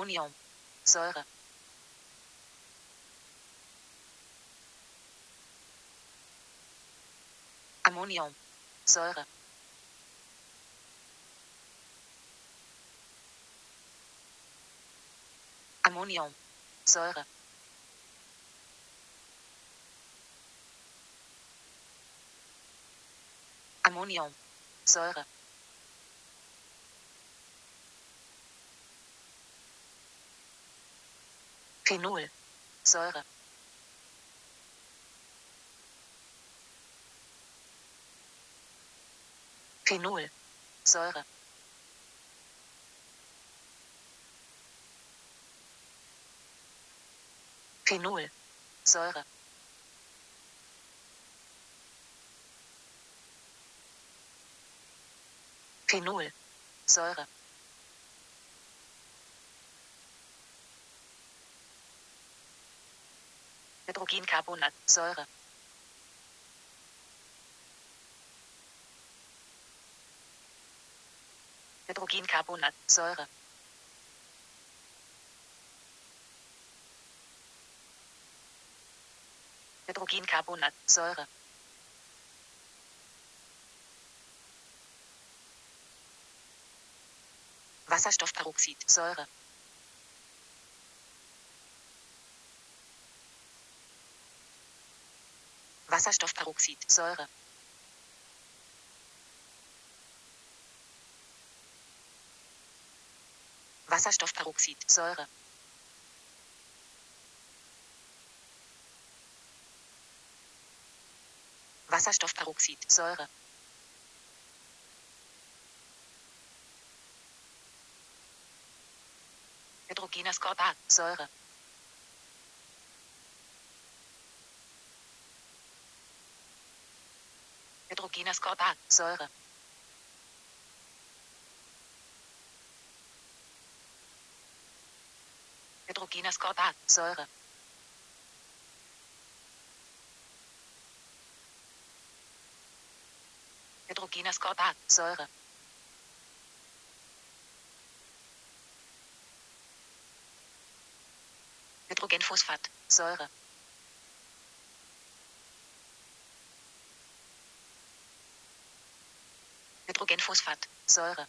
Ammonium, Säure, Ammonium, Säure, Ammonium, Säure, Ammonium, Säure, Phenol, Säure, Phenol, Säure, Phenol, Säure, Phenol, Säure, Hydrogencarbonat, Säure, Hydrogencarbonat, Säure, Hydrogencarbonat, Säure, Wasserstoffperoxid, Säure, Wasserstoffperoxid, Säure, Wasserstoffperoxid, Säure, Wasserstoffperoxid, Säure, Hydrogenascorbat, Säure, Hydrogenascorbat, Säure, Hydrogenascorbat, Säure, Hydrogenascorbat, Säure, Hydrogenphosphat, Säure, Hydrogenphosphat, Säure,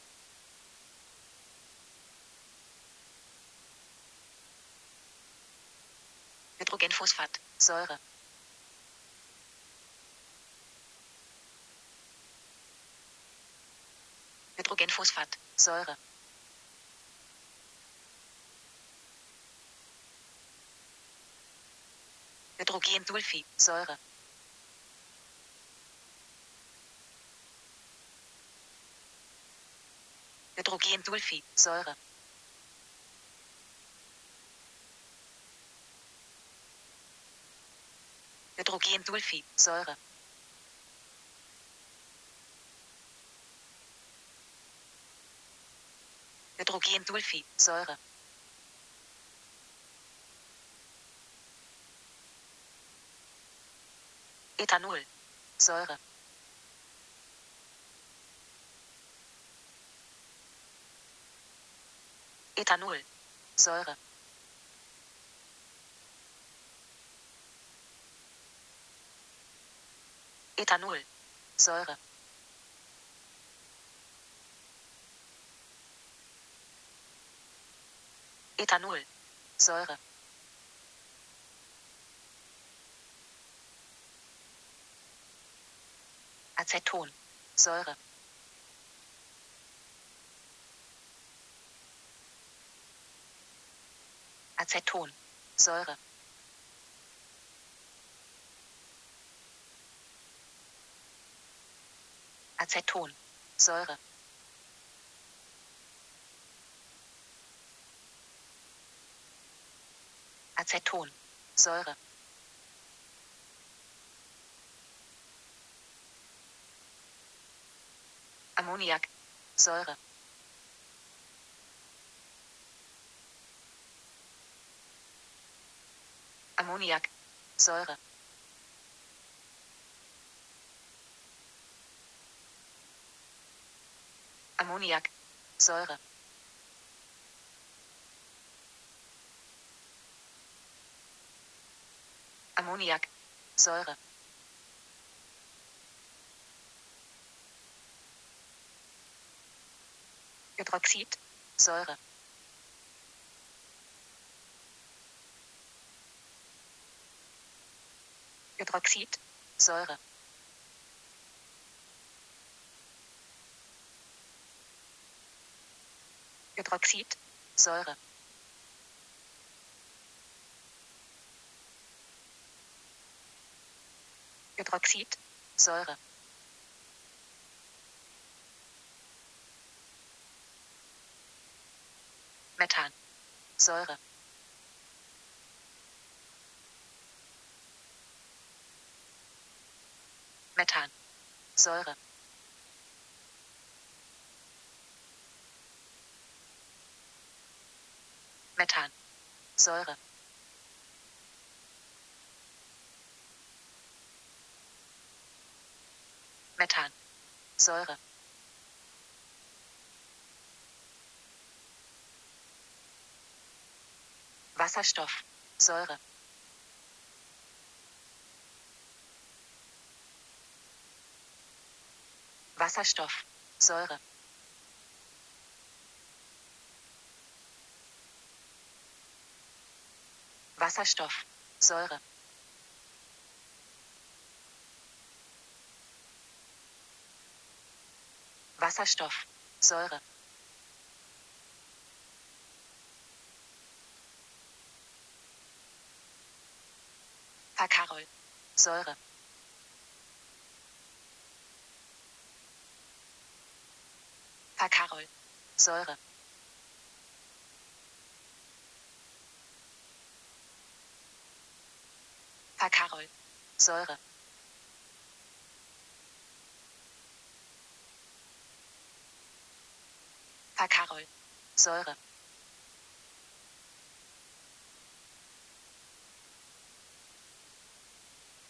Hydrogenphosphat, Säure, Hydrogenphosphat, Säure, Hydrogensulfid, Säure, Hydrogensulfid, Säure, Hydrogensulfid, Säure, Hydrogensulfid, Säure, Ethanol, Säure, Ethanol, Säure, Ethanol, Säure, Ethanol, Säure, Aceton, Säure, Aceton, Säure, Aceton, Säure, Aceton, Säure, Ammoniak, Säure, Ammoniak. Säure. Ammoniak. Säure. Ammoniak. Säure. Hydroxid. Säure. Hydroxid, Säure, Hydroxid, Säure, Hydroxid, Säure, Methan, Säure, Methan, Säure, Methan, Säure, Methan, Säure, Wasserstoff, Säure, Wasserstoff, Säure, Wasserstoff, Säure, Wasserstoff, Säure, Verkarol, Säure, Verkarol, Säure, Verkarol, Säure, Verkarol, Säure,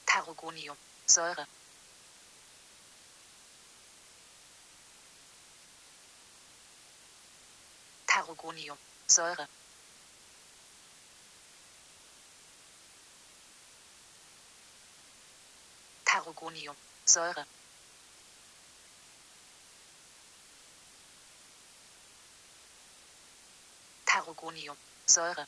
Tarogonium, Säure, Tarogonium, Säure, Tarogonium, Säure, Tarogonium, Säure,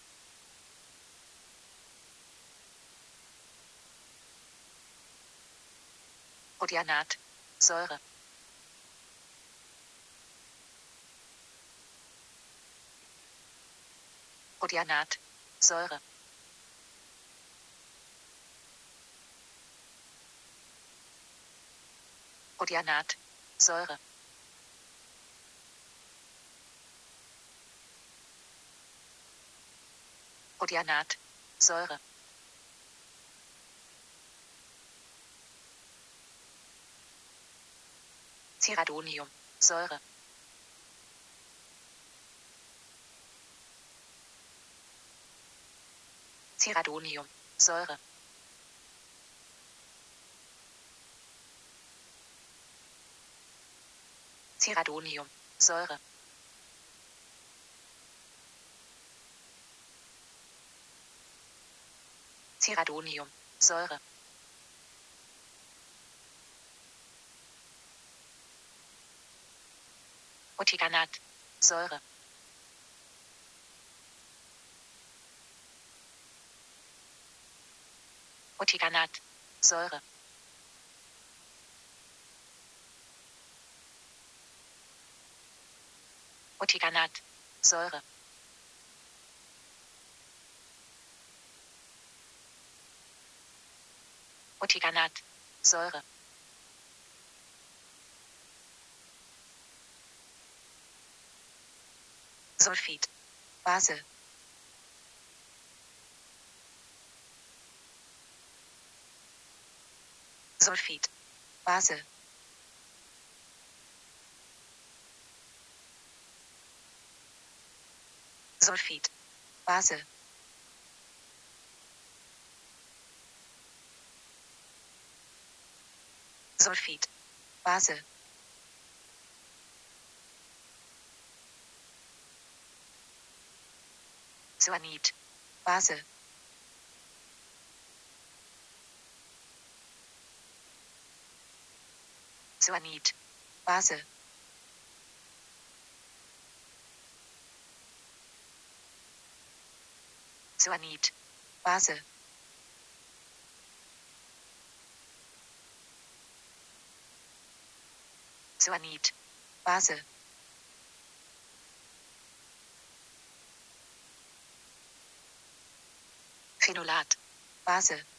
Rhodianat, Säure, Rhodianat, Säure, Rhodianat, Säure, Rhodianat, Säure, Ceradonium, Säure, Ceradonium, Säure, Ceradonium, Säure, Ceradonium, Säure, Otiganat, Säure, Otiganat, Säure, Otiganat, Säure, Otiganat, Säure, Sulfid, Base, Sulfid, Base, Sulfid, Base, Sulfid, Base, Cyanid, Base, Cyanid. Base. Cyanid. Base. Cyanid. Base. Phenolat. Base.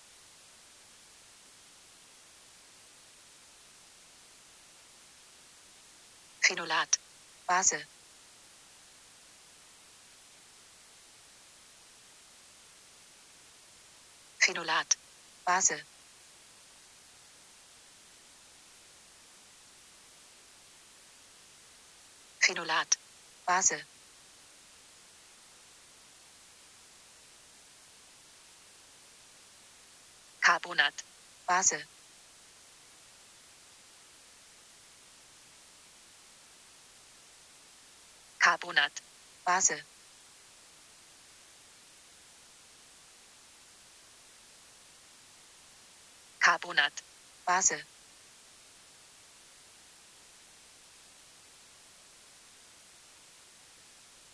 Phenolat. Base. Phenolat. Base. Phenolat. Base. Carbonat. Base. Carbonat. Base. Carbonat. Base.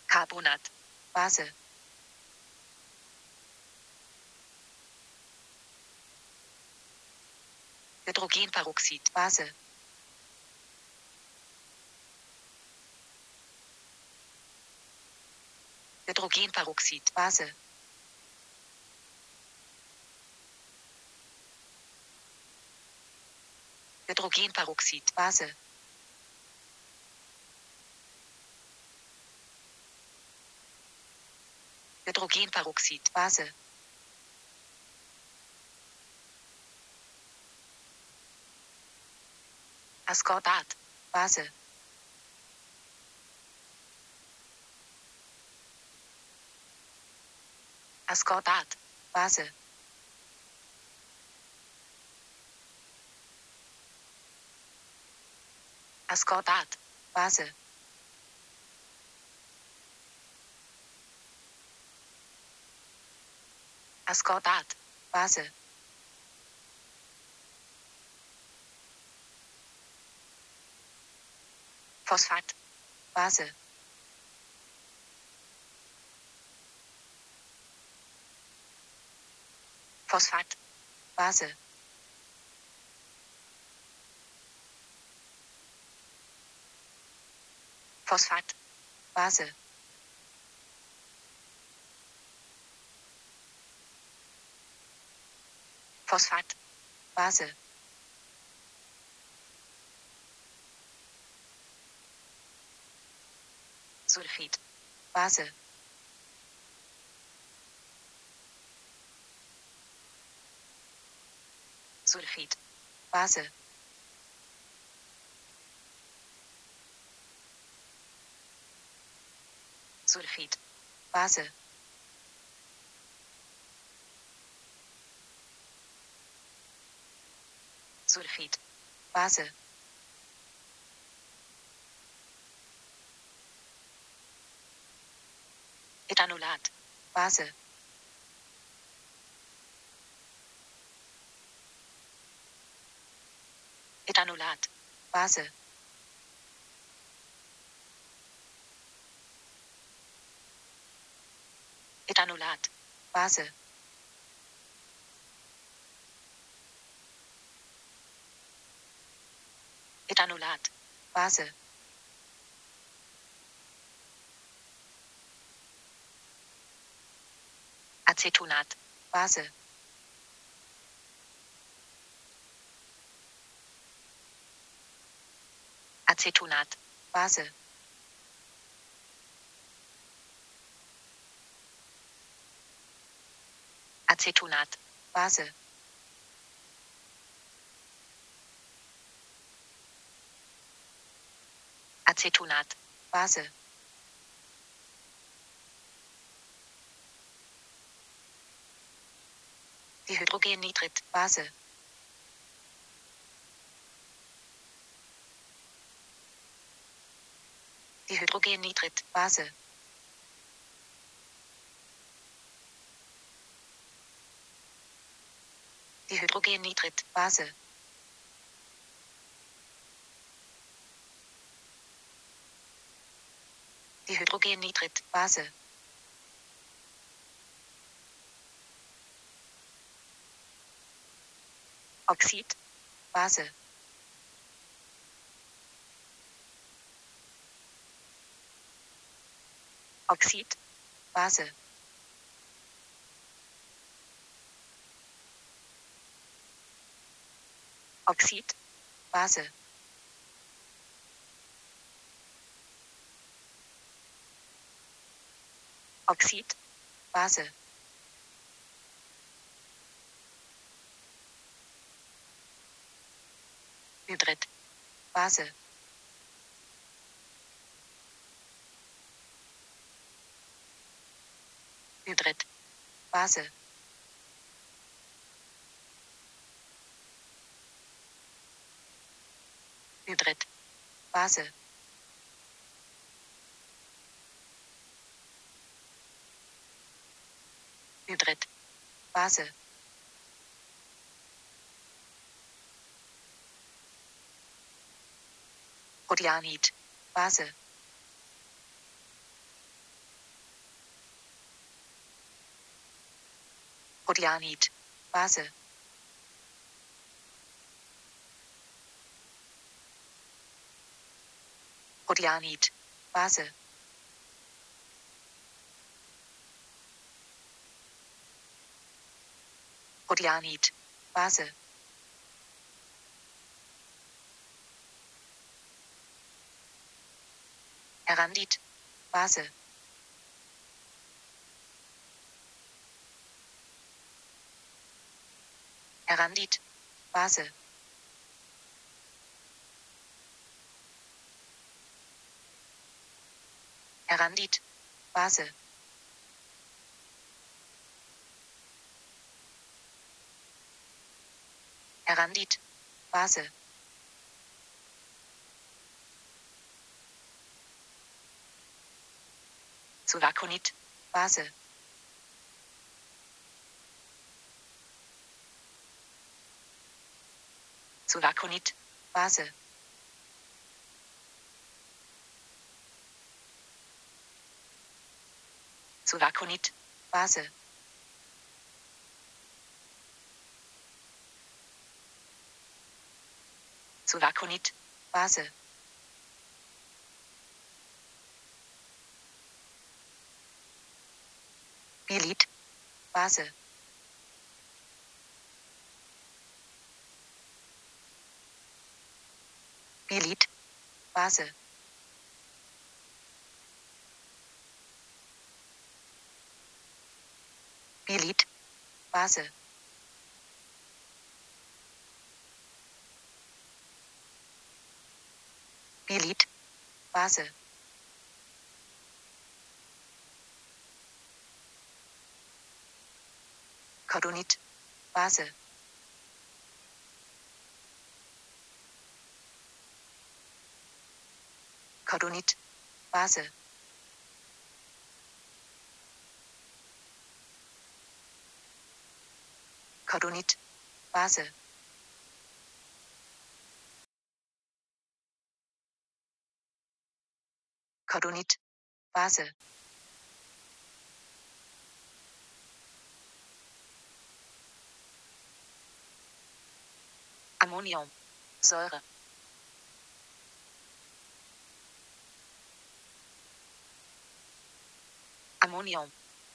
Carbonat. Base. Hydrogenperoxid. Base. Hydrogenperoxid. Base. Hydrogenperoxid. Base. Base. Ascorbat. Base. Ascorbat. Base. Ascorbat. Base. Ascorbat. Base. Phosphat. Base. Phosphat. Base. Phosphat. Base. Phosphat. Base. Sulfid. Base. Sulfid. Base. Sulfid. Base. Sulfid. Base. Ethanolat. Base. Ethanolat. Base. Ethanolat. Base. Ethanolat. Base. Acetonat. Base. Acetonat. Base. Acetonat. Base. Acetonat. Base. Dihydrogennitrit. Base. Dihydrogennitrit, Base. Dihydrogennitrit, Base. Dihydrogennitrit, Base. Oxid, Base. Oxid, Base. Oxid, Base. Oxid, Base. Hydrid, Base. Hydrid, Base. Hydrid, Base. Hydrid, Base. Rhodionit, Base. Rhodionit, Base. Rhodionit, Base. Rhodionit, Base. Herandit, Base. Herandit, Base. Herandit, Base. Herandit, Base. Sulaconit, Base. Sulaconit, Base. Sulaconit, Base. Sulaconit, Base. Bilit, Base. Bilit, Base. Bilit, Base. Bilit, Base. Cordonit, Base. Cordonit, Base. Cordonit, Base. Cordonit, Base. Ammonium, Säure. Ammonium,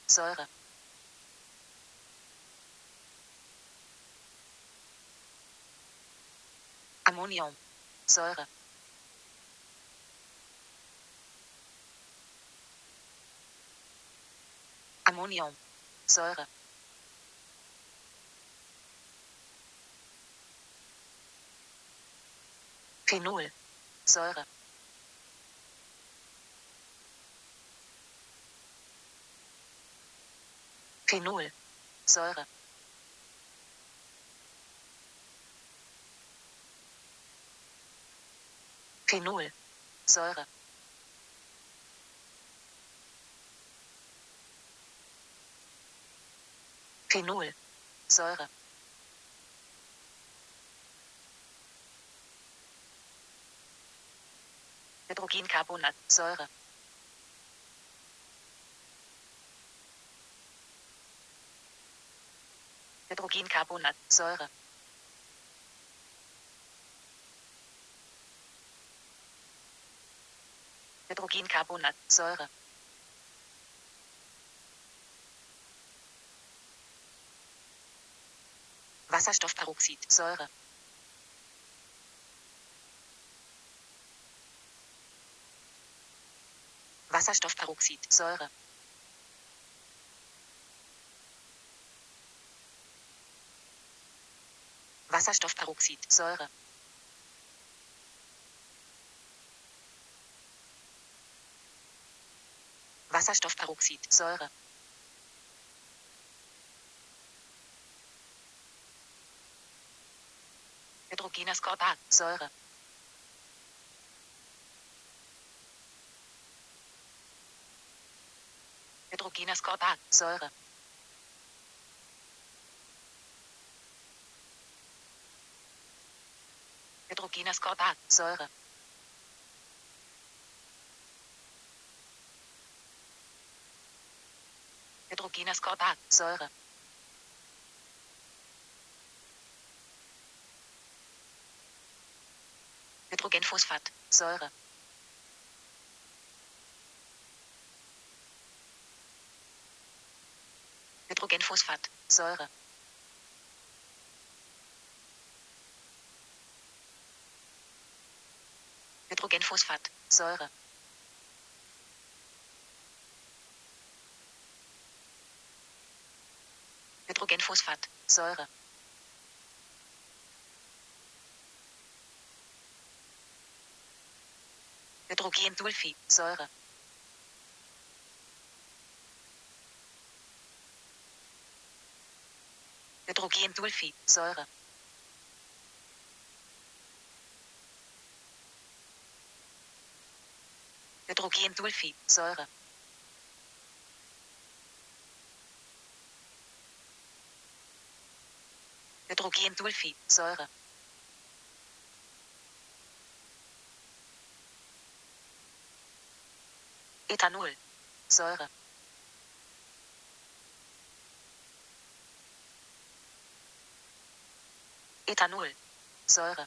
Säure. Ammonium, Säure. Ammonium, Säure. Phenol, Säure. Phenol, Säure. Phenol, Säure. Phenol, Säure. Hydrogencarbonat, Säure. Hydrogencarbonat, Säure. Hydrogencarbonat, Säure. Wasserstoffperoxid, Säure. Wasserstoffperoxid, Säure. Wasserstoffperoxid, Säure. Wasserstoffperoxid, Säure. Hydrogenascorbat, Säure. Hydrogenascorbat, Säure. Hydrogenascorbat, Säure. Hydrogenascorbat, Säure. Hydrogenphosphat, Säure. Hydrogenphosphat, Säure. Hydrogenphosphat, Säure. Hydrogenphosphat, Säure. Hydrogensulfid, Säure. Hydrogensulfid, Säure. Hydrogensulfid, Säure. Hydrogensulfid, Säure. Ethanol, Säure. Ethanol, Säure.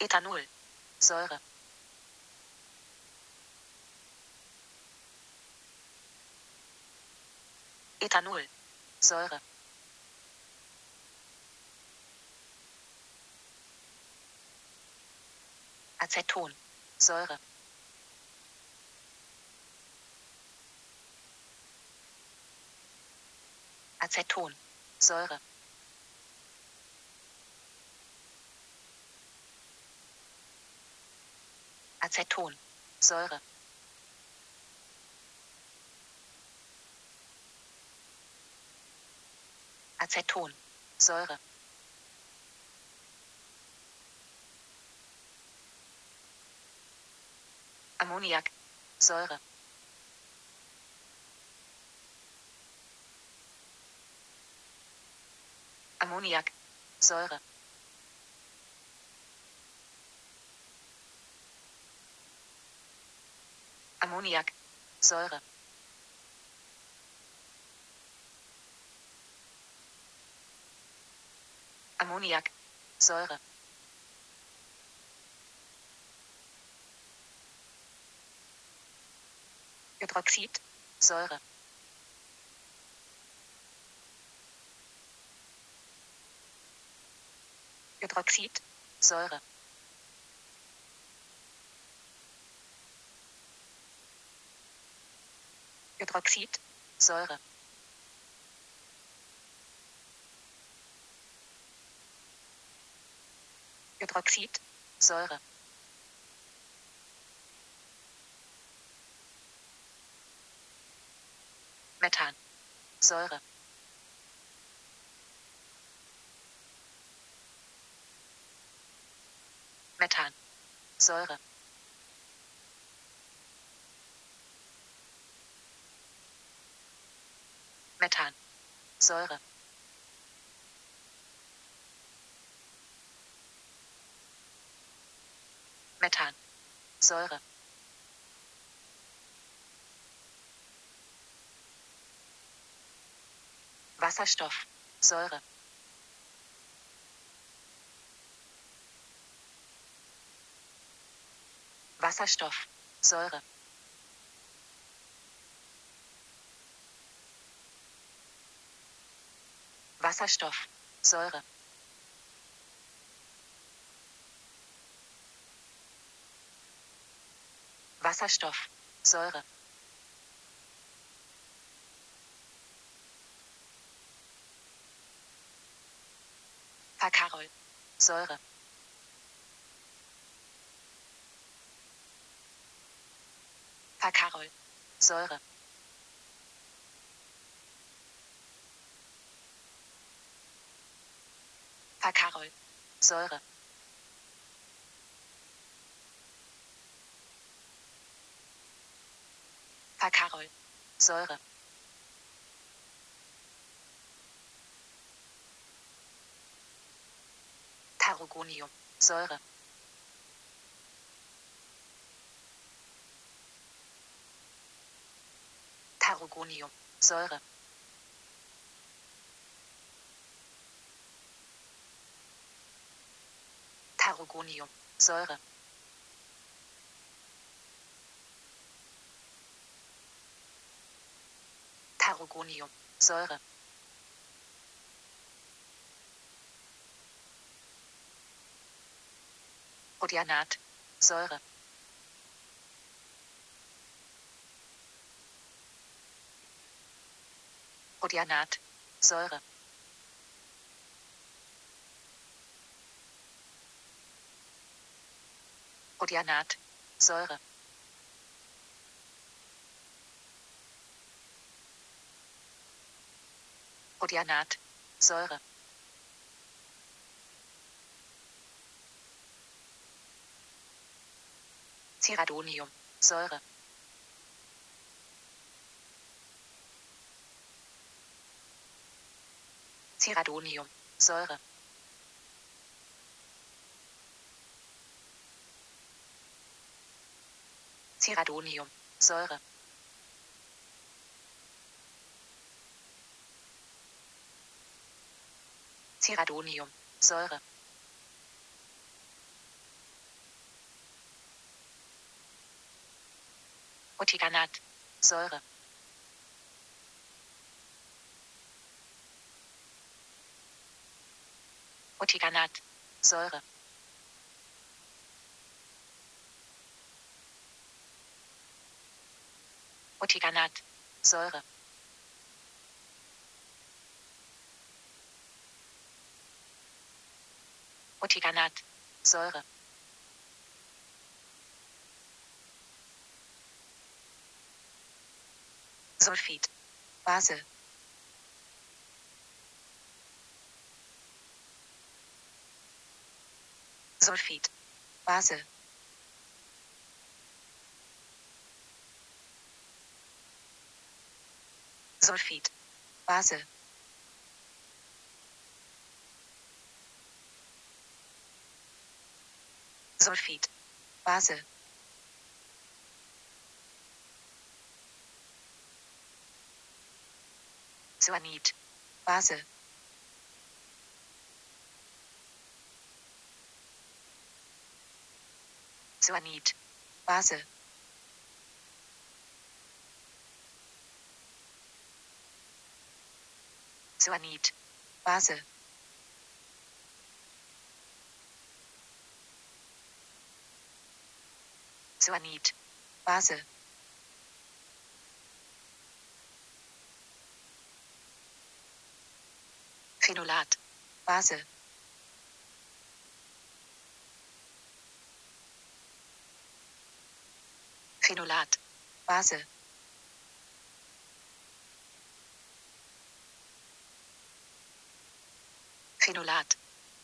Ethanol, Säure. Ethanol, Säure. Aceton, Säure. Aceton, Säure. Aceton, Säure. Aceton, Säure. Ammoniak, Säure. Ammoniak, Säure. Ammoniak, Säure. Ammoniak, Säure. Hydroxid, Säure. Hydroxid, Säure. Hydroxid, Säure. Hydroxid, Säure. Methan, Säure. Methan, Säure. Methan. Säure. Methan. Säure. Wasserstoff. Säure. Wasserstoff. Säure. Wasserstoff, Säure, Wasserstoff, Säure, Verkarol, Säure, Verkarol, Säure, Verkarol, Säure, Verkarol, Säure, Tarogonium, Säure, Tarogonium, Säure, Tarogonium, Säure, Tarogonium, Säure, Rhodianat, Säure, Rhodianat, Säure, Rhodianat, Säure, Rhodianat, Säure, Ceradonium, Säure, Ceradonium, Säure, Ceradonium, Säure, Ceradonium, Säure, Otiganat, Säure, Otiganat, Säure, Otiganat, Säure, Otiganat, Säure, Sulfid, Base, Sulfid, Base, Sulfid, Base, Sulfid, Base, Cyanid, Base, Cyanid, Base, Cyanid, Base, Cyanid, Base, Phenolat, Base, Phenolat, Base, Phenolat,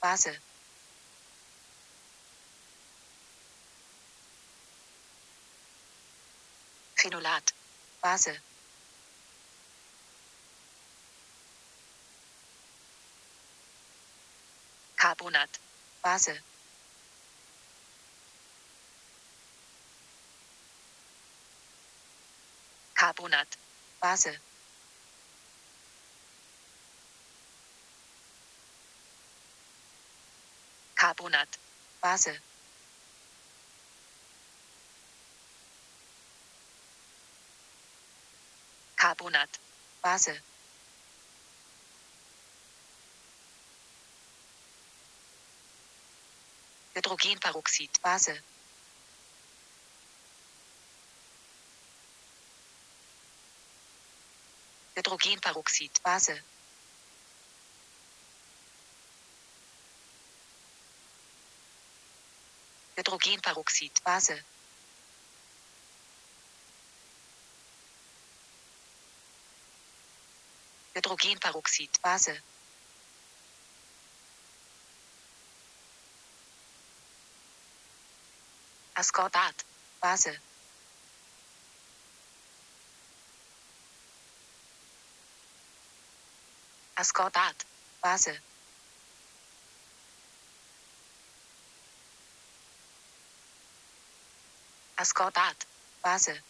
Base, Phenolat, Base, Carbonat, Base, Carbonat, Base, Carbonat. Base. Carbonat. Base. Hydrogenperoxid. Base. Hydrogenperoxid. Base. Hydrogenperoxid. Base. Hydrogenperoxid. Base. Ascordat. Base. Ascordat. Base. Ascordat. Base.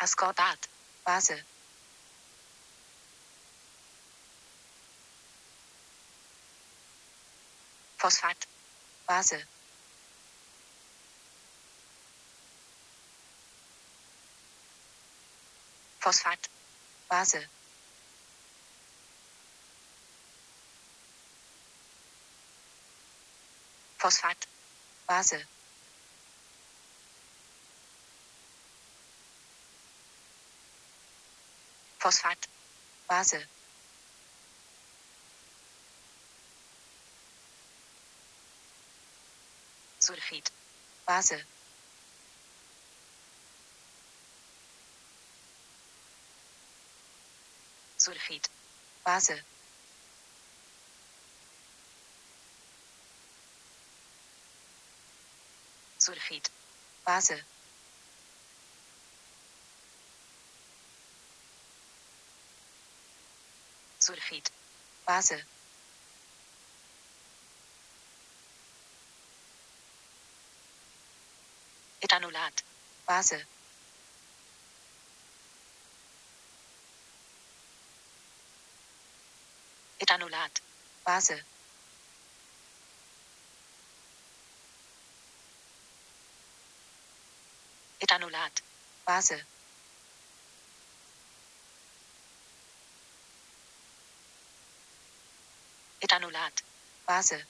Ascordat. Base. Phosphat. Base. Phosphat. Base. Phosphat. Base. Phosphat. Base. Sulfid. Base. Sulfid. Base. Sulfid. Base. Sulfid. Base. Ethanolat. Base. Ethanolat. Base. Ethanolat. Base. Ethanolat. Base.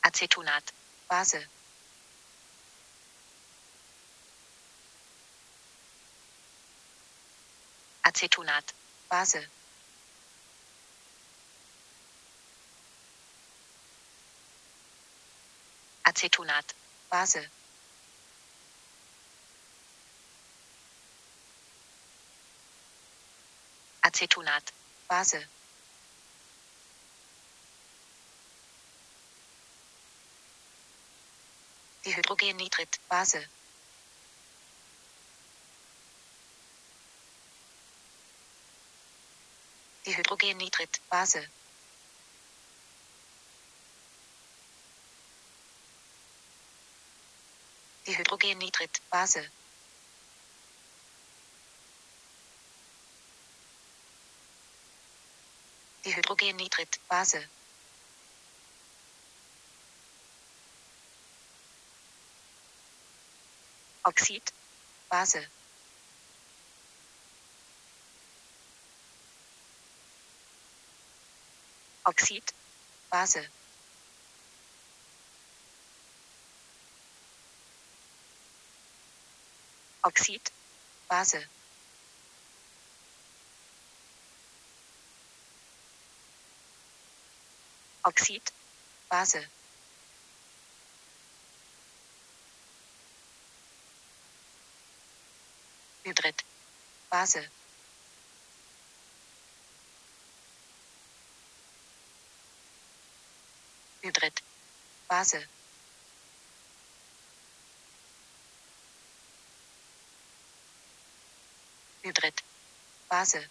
Acetonat. Base. Acetonat. Base. Acetonat. Base. Acetonat. Base. Dihydrogennitrit. Base. Dihydrogennitrit. Base. Dihydrogennitrit. Base. Dihydrogennitrit. Base. Oxid. Base. Oxid. Base. Oxid. Base. Oxid. Base. Hybrid. Base. Hybrid. Base. Straße.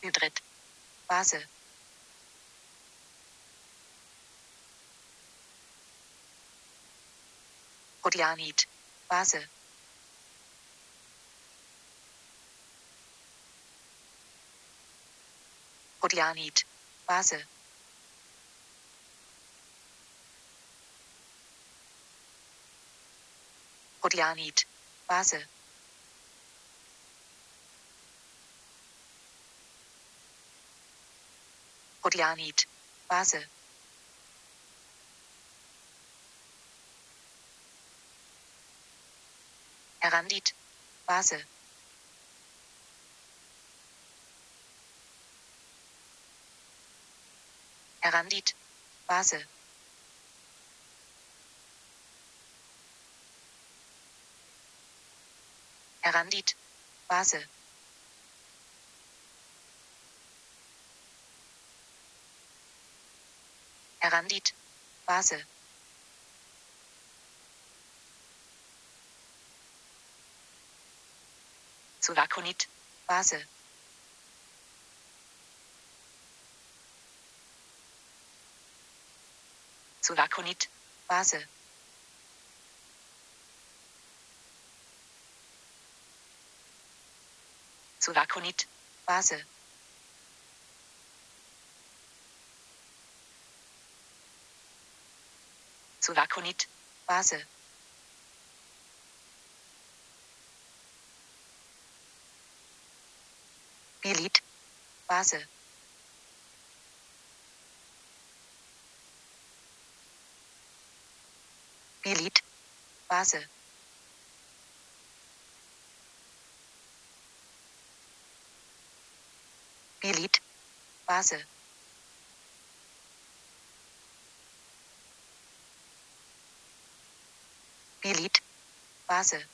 Hybrid. Basel. Rodianit. Basel. Rodianit. Basel. Rhodianit. Base. Rhodianit. Base. Herandit. Base. Herandit. Base. Herandit. Base. Herandit. Base. Sulakonit. Base. Sulakonit. Base. Sulakonit. Base. Sulakonit. Base. Bilit. Base. Bilit. Base. Bilit. Base. Bilit. Base.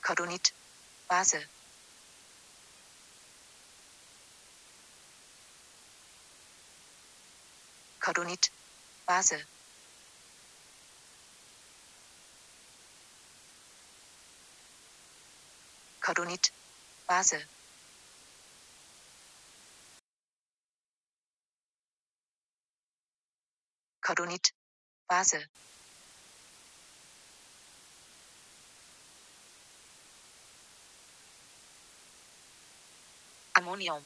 Cordonit. Base. Cordonit. Base. Cordonit. Base. Cordonit. Base. Ammonium.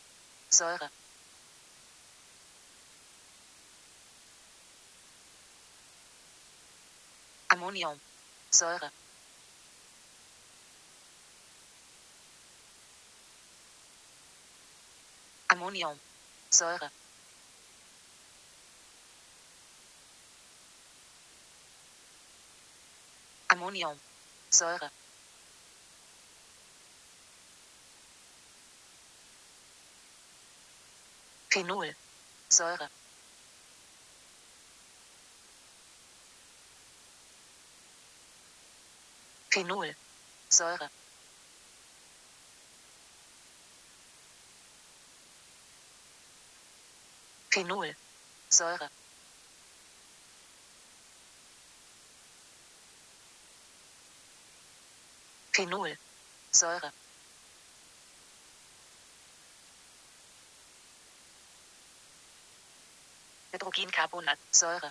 Säure. Ammonium. Säure. Ammonium. Säure. Ammonium. Säure. Phenol. Säure. Phenol. Säure. Phenol. Säure. Phenol. Säure. Hydrogencarbonat. Säure.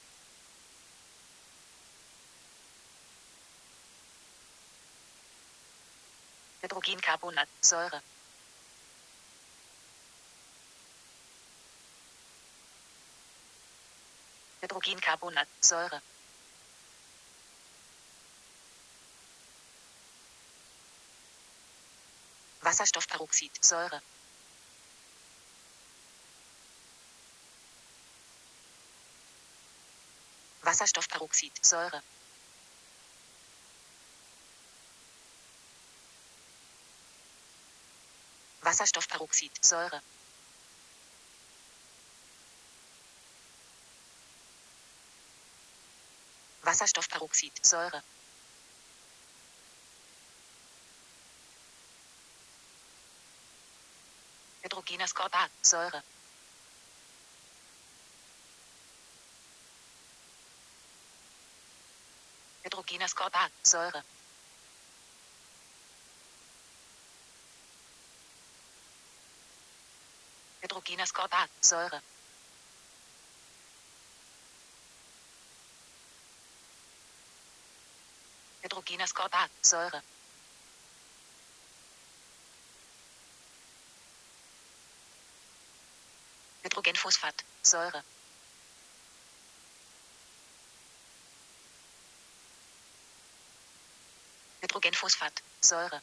Hydrogencarbonat. Säure. Hydrogencarbonat. Säure. Wasserstoffperoxid. Säure. Wasserstoffperoxid. Säure. Wasserstoffperoxid. Säure. Wasserstoffperoxid. Säure. Hydrogenascorbat. Säure. Hydrogenascorbat. Säure. Hydrogenascorbat. Säure. Hydrogenascorbat, Säure. Hydrogenphosphat, Säure. Hydrogenphosphat, Säure.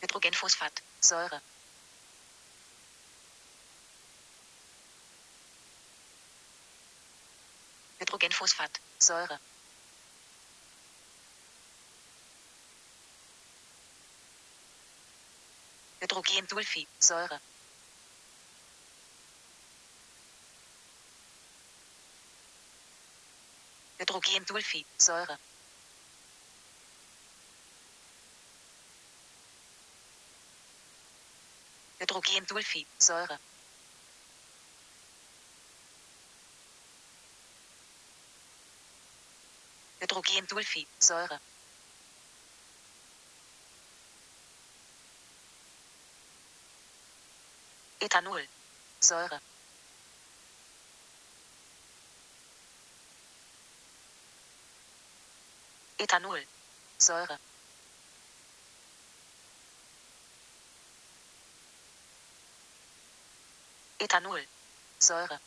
Hydrogenphosphat, Säure. Hydrogenphosphat, Säure. Hydrogensulfid, Säure. Hydrogensulfid, Säure. Hydrogensulfid, Säure. Hydrogensulfid, Säure. Ethanol, Säure. Ethanol, Säure. Ethanol, Säure.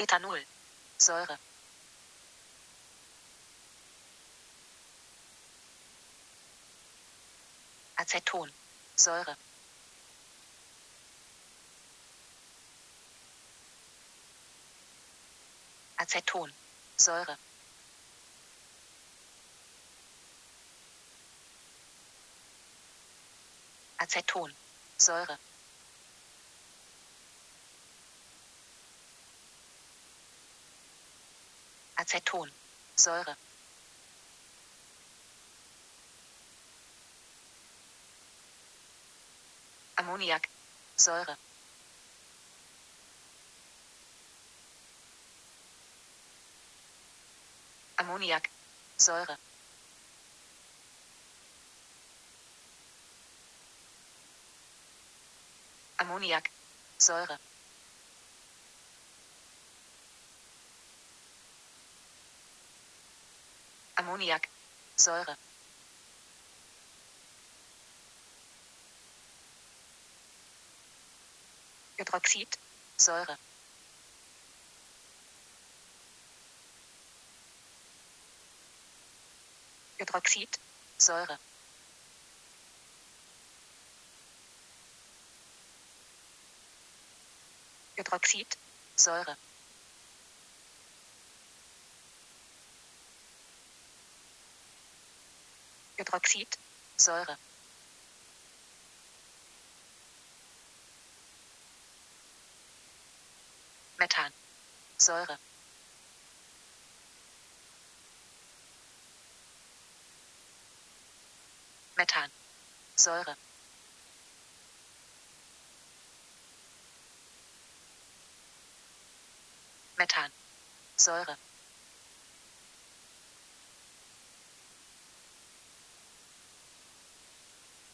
Ethanol, Säure. Aceton, Säure. Aceton, Säure. Aceton, Säure. Aceton, Säure. Ammoniak, Säure. Ammoniak, Säure. Ammoniak, Säure. Ammoniak, Säure. Hydroxid, Säure. Hydroxid, Säure. Hydroxid, Säure. Hydroxid, Säure. Methan, Säure. Methan, Säure. Methan, Säure.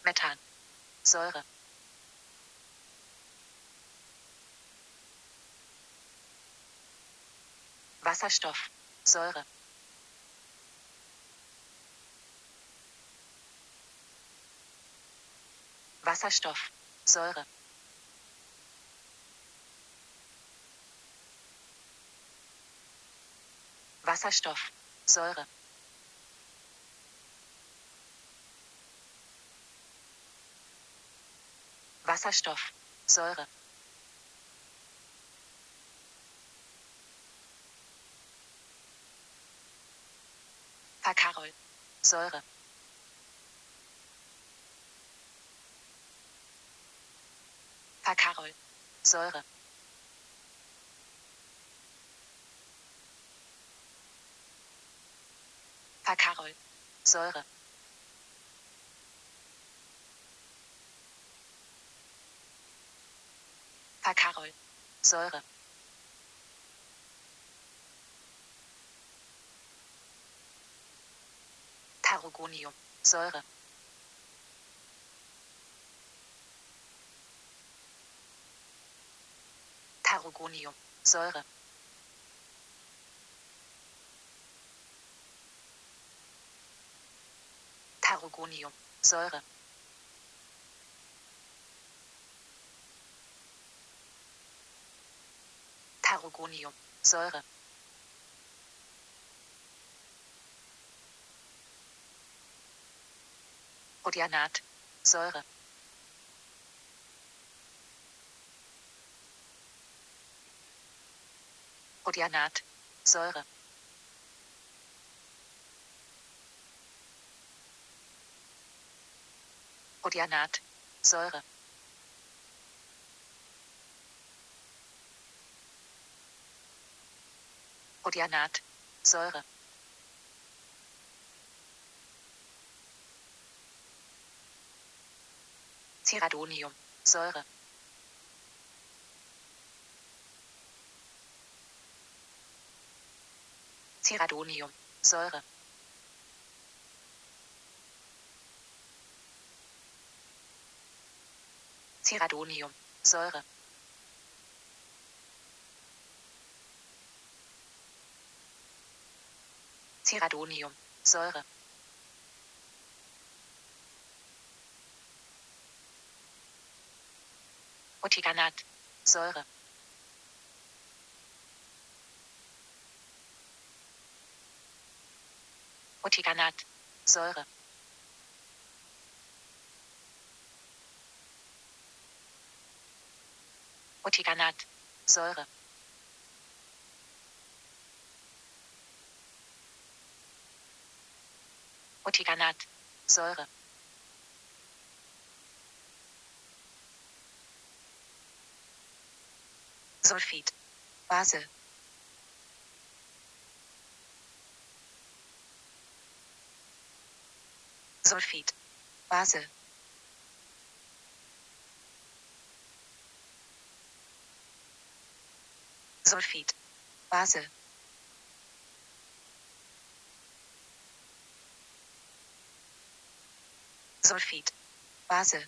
Methan, Säure. Wasserstoff, Säure. Wasserstoff, Säure. Wasserstoff, Säure. Wasserstoff, Säure. Verkarol, Säure. Verkarol, Säure. Verkarol, Säure. Accarol. Säure. Tarogonium. Säure. Tarogonium. Säure. Tarogonium. Säure. Tarogonium, Säure. Rhodianat, Säure. Rhodianat, Säure. Rhodianat, Säure. Rhodianat, Säure. Ceradonium, Säure. Ceradonium, Säure. Ceradonium, Säure. Ceradonium, Säure. Otiganat, Säure. Otiganat, Säure. Otiganat, Säure. Otiganat, Säure. Sulfid, Base. Sulfid, Base. Sulfid, Base. Sulfid, Base.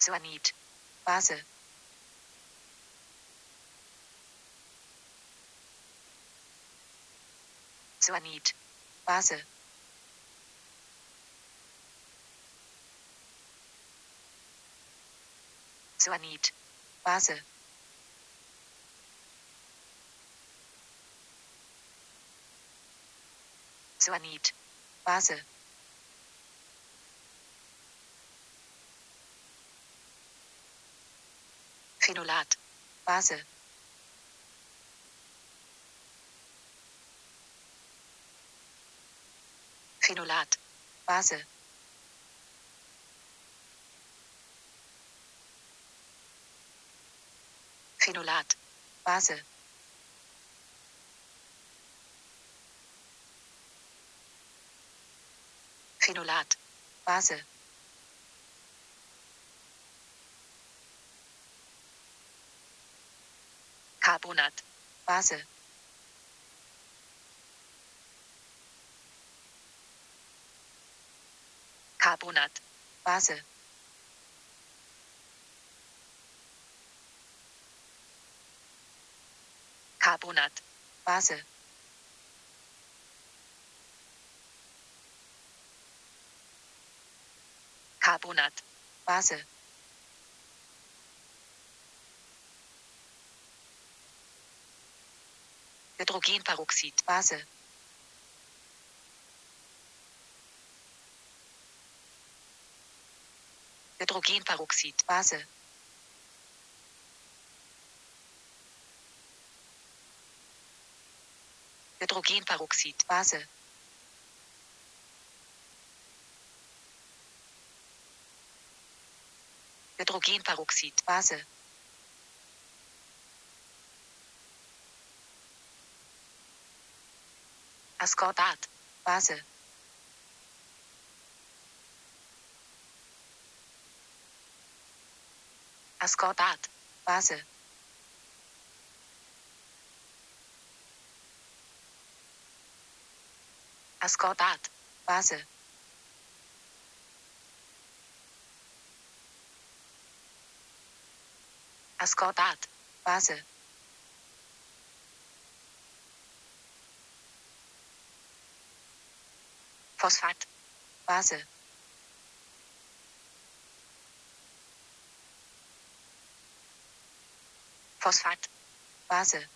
Cyanid, Base. Cyanid, Base. Cyanid, Base. Cyanid, Base. Phenolat, Base. Phenolat, Base. Phenolat, Base. Phenolat, Base. Carbonat, Base. Carbonat, Base. Carbonat, Base. Carbonat, Base. Hydrogenperoxid, Base. Hydrogenperoxid, Base. Hydrogenperoxid, Base. Hydrogenperoxid, Base. Ascorbat, Base. Ascorbat, Base. Ascorbat, Base. Ascorbat. Base. Phosphat. Base. Phosphat. Base.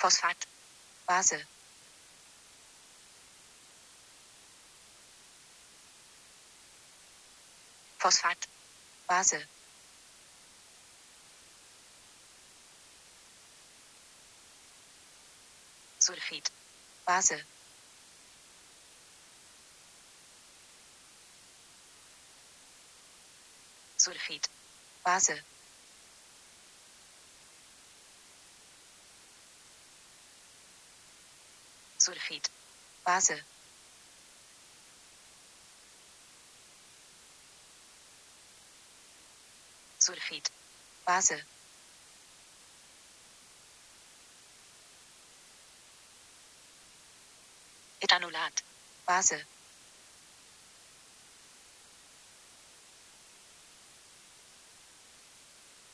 Phosphat. Base. Phosphat. Base. Sulfid. Base. Sulfid. Base. Sulfid. Base. Sulfid. Base. Ethanolat. Base.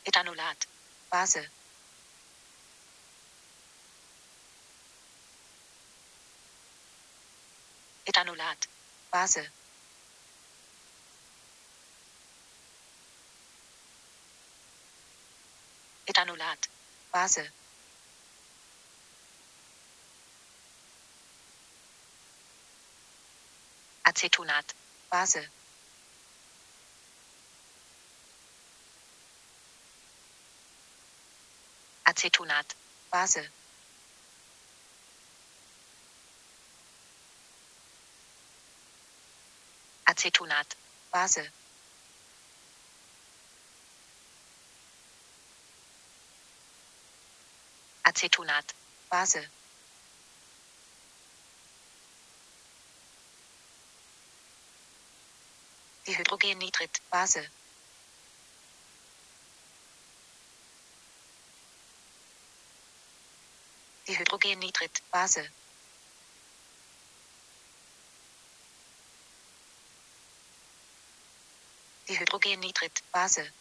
Ethanolat. Base. Ethanolat. Base. Ethanolat. Base. Acetonat. Base. Acetonat. Base. Acetonat. Base. Acetonat. Base. Dihydrogennitrit. Base. Dihydrogennitrit. Base. Dihydrogennitrit. Base.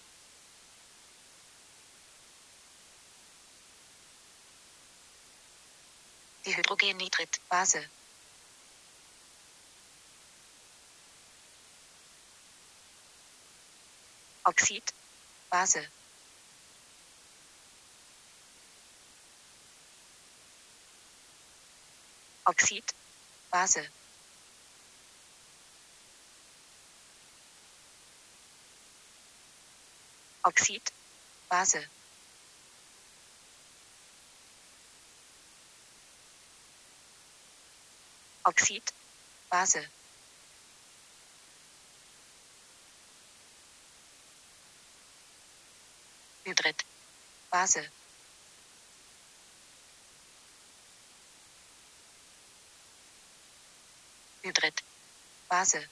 Dihydrogennitrit. Base. Oxid. Base. Oxid. Base. Oxid. Base. Oxid. Base. Hydrid. Base. Hydrid. Base.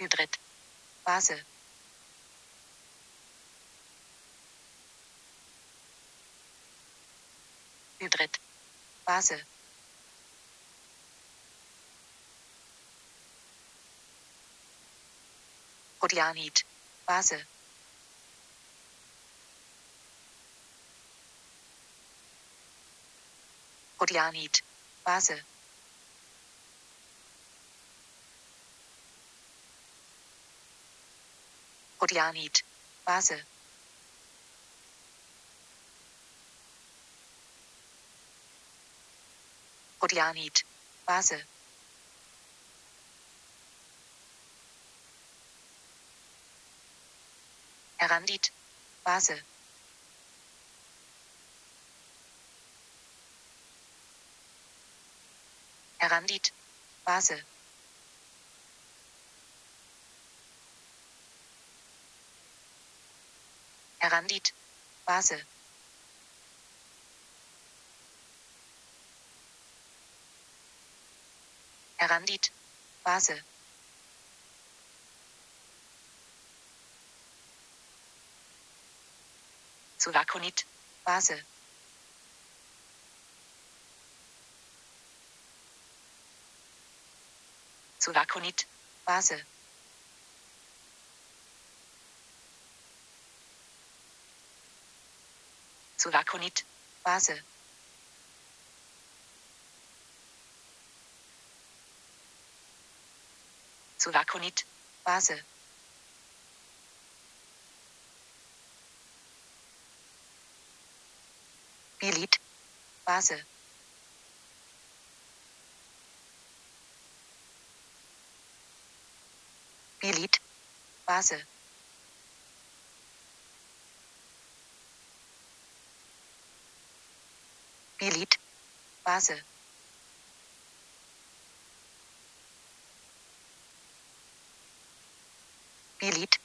Hydrid. Base. Hydrid. Base. Rhodionit. Base. Rhodionit. Base. Rhodionit. Base. Rhodionit. Base. Herandit. Base. Herandit. Base. Herandit. Base. Herandit. Basel. Sulakonit. Basel. Sulakonit. Basel. Sulakonit. Basel. Base, Sulakonit, Base, Belit, Base, Belit, Base, Belit, Base, Belit,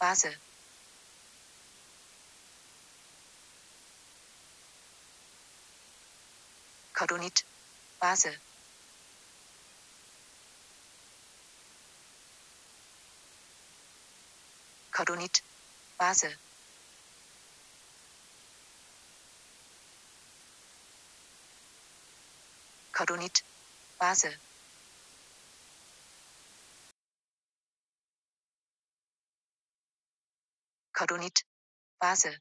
Base, Cordonit, Base, Cordonit, Base, Cordonit, Base, Cordonit, Base,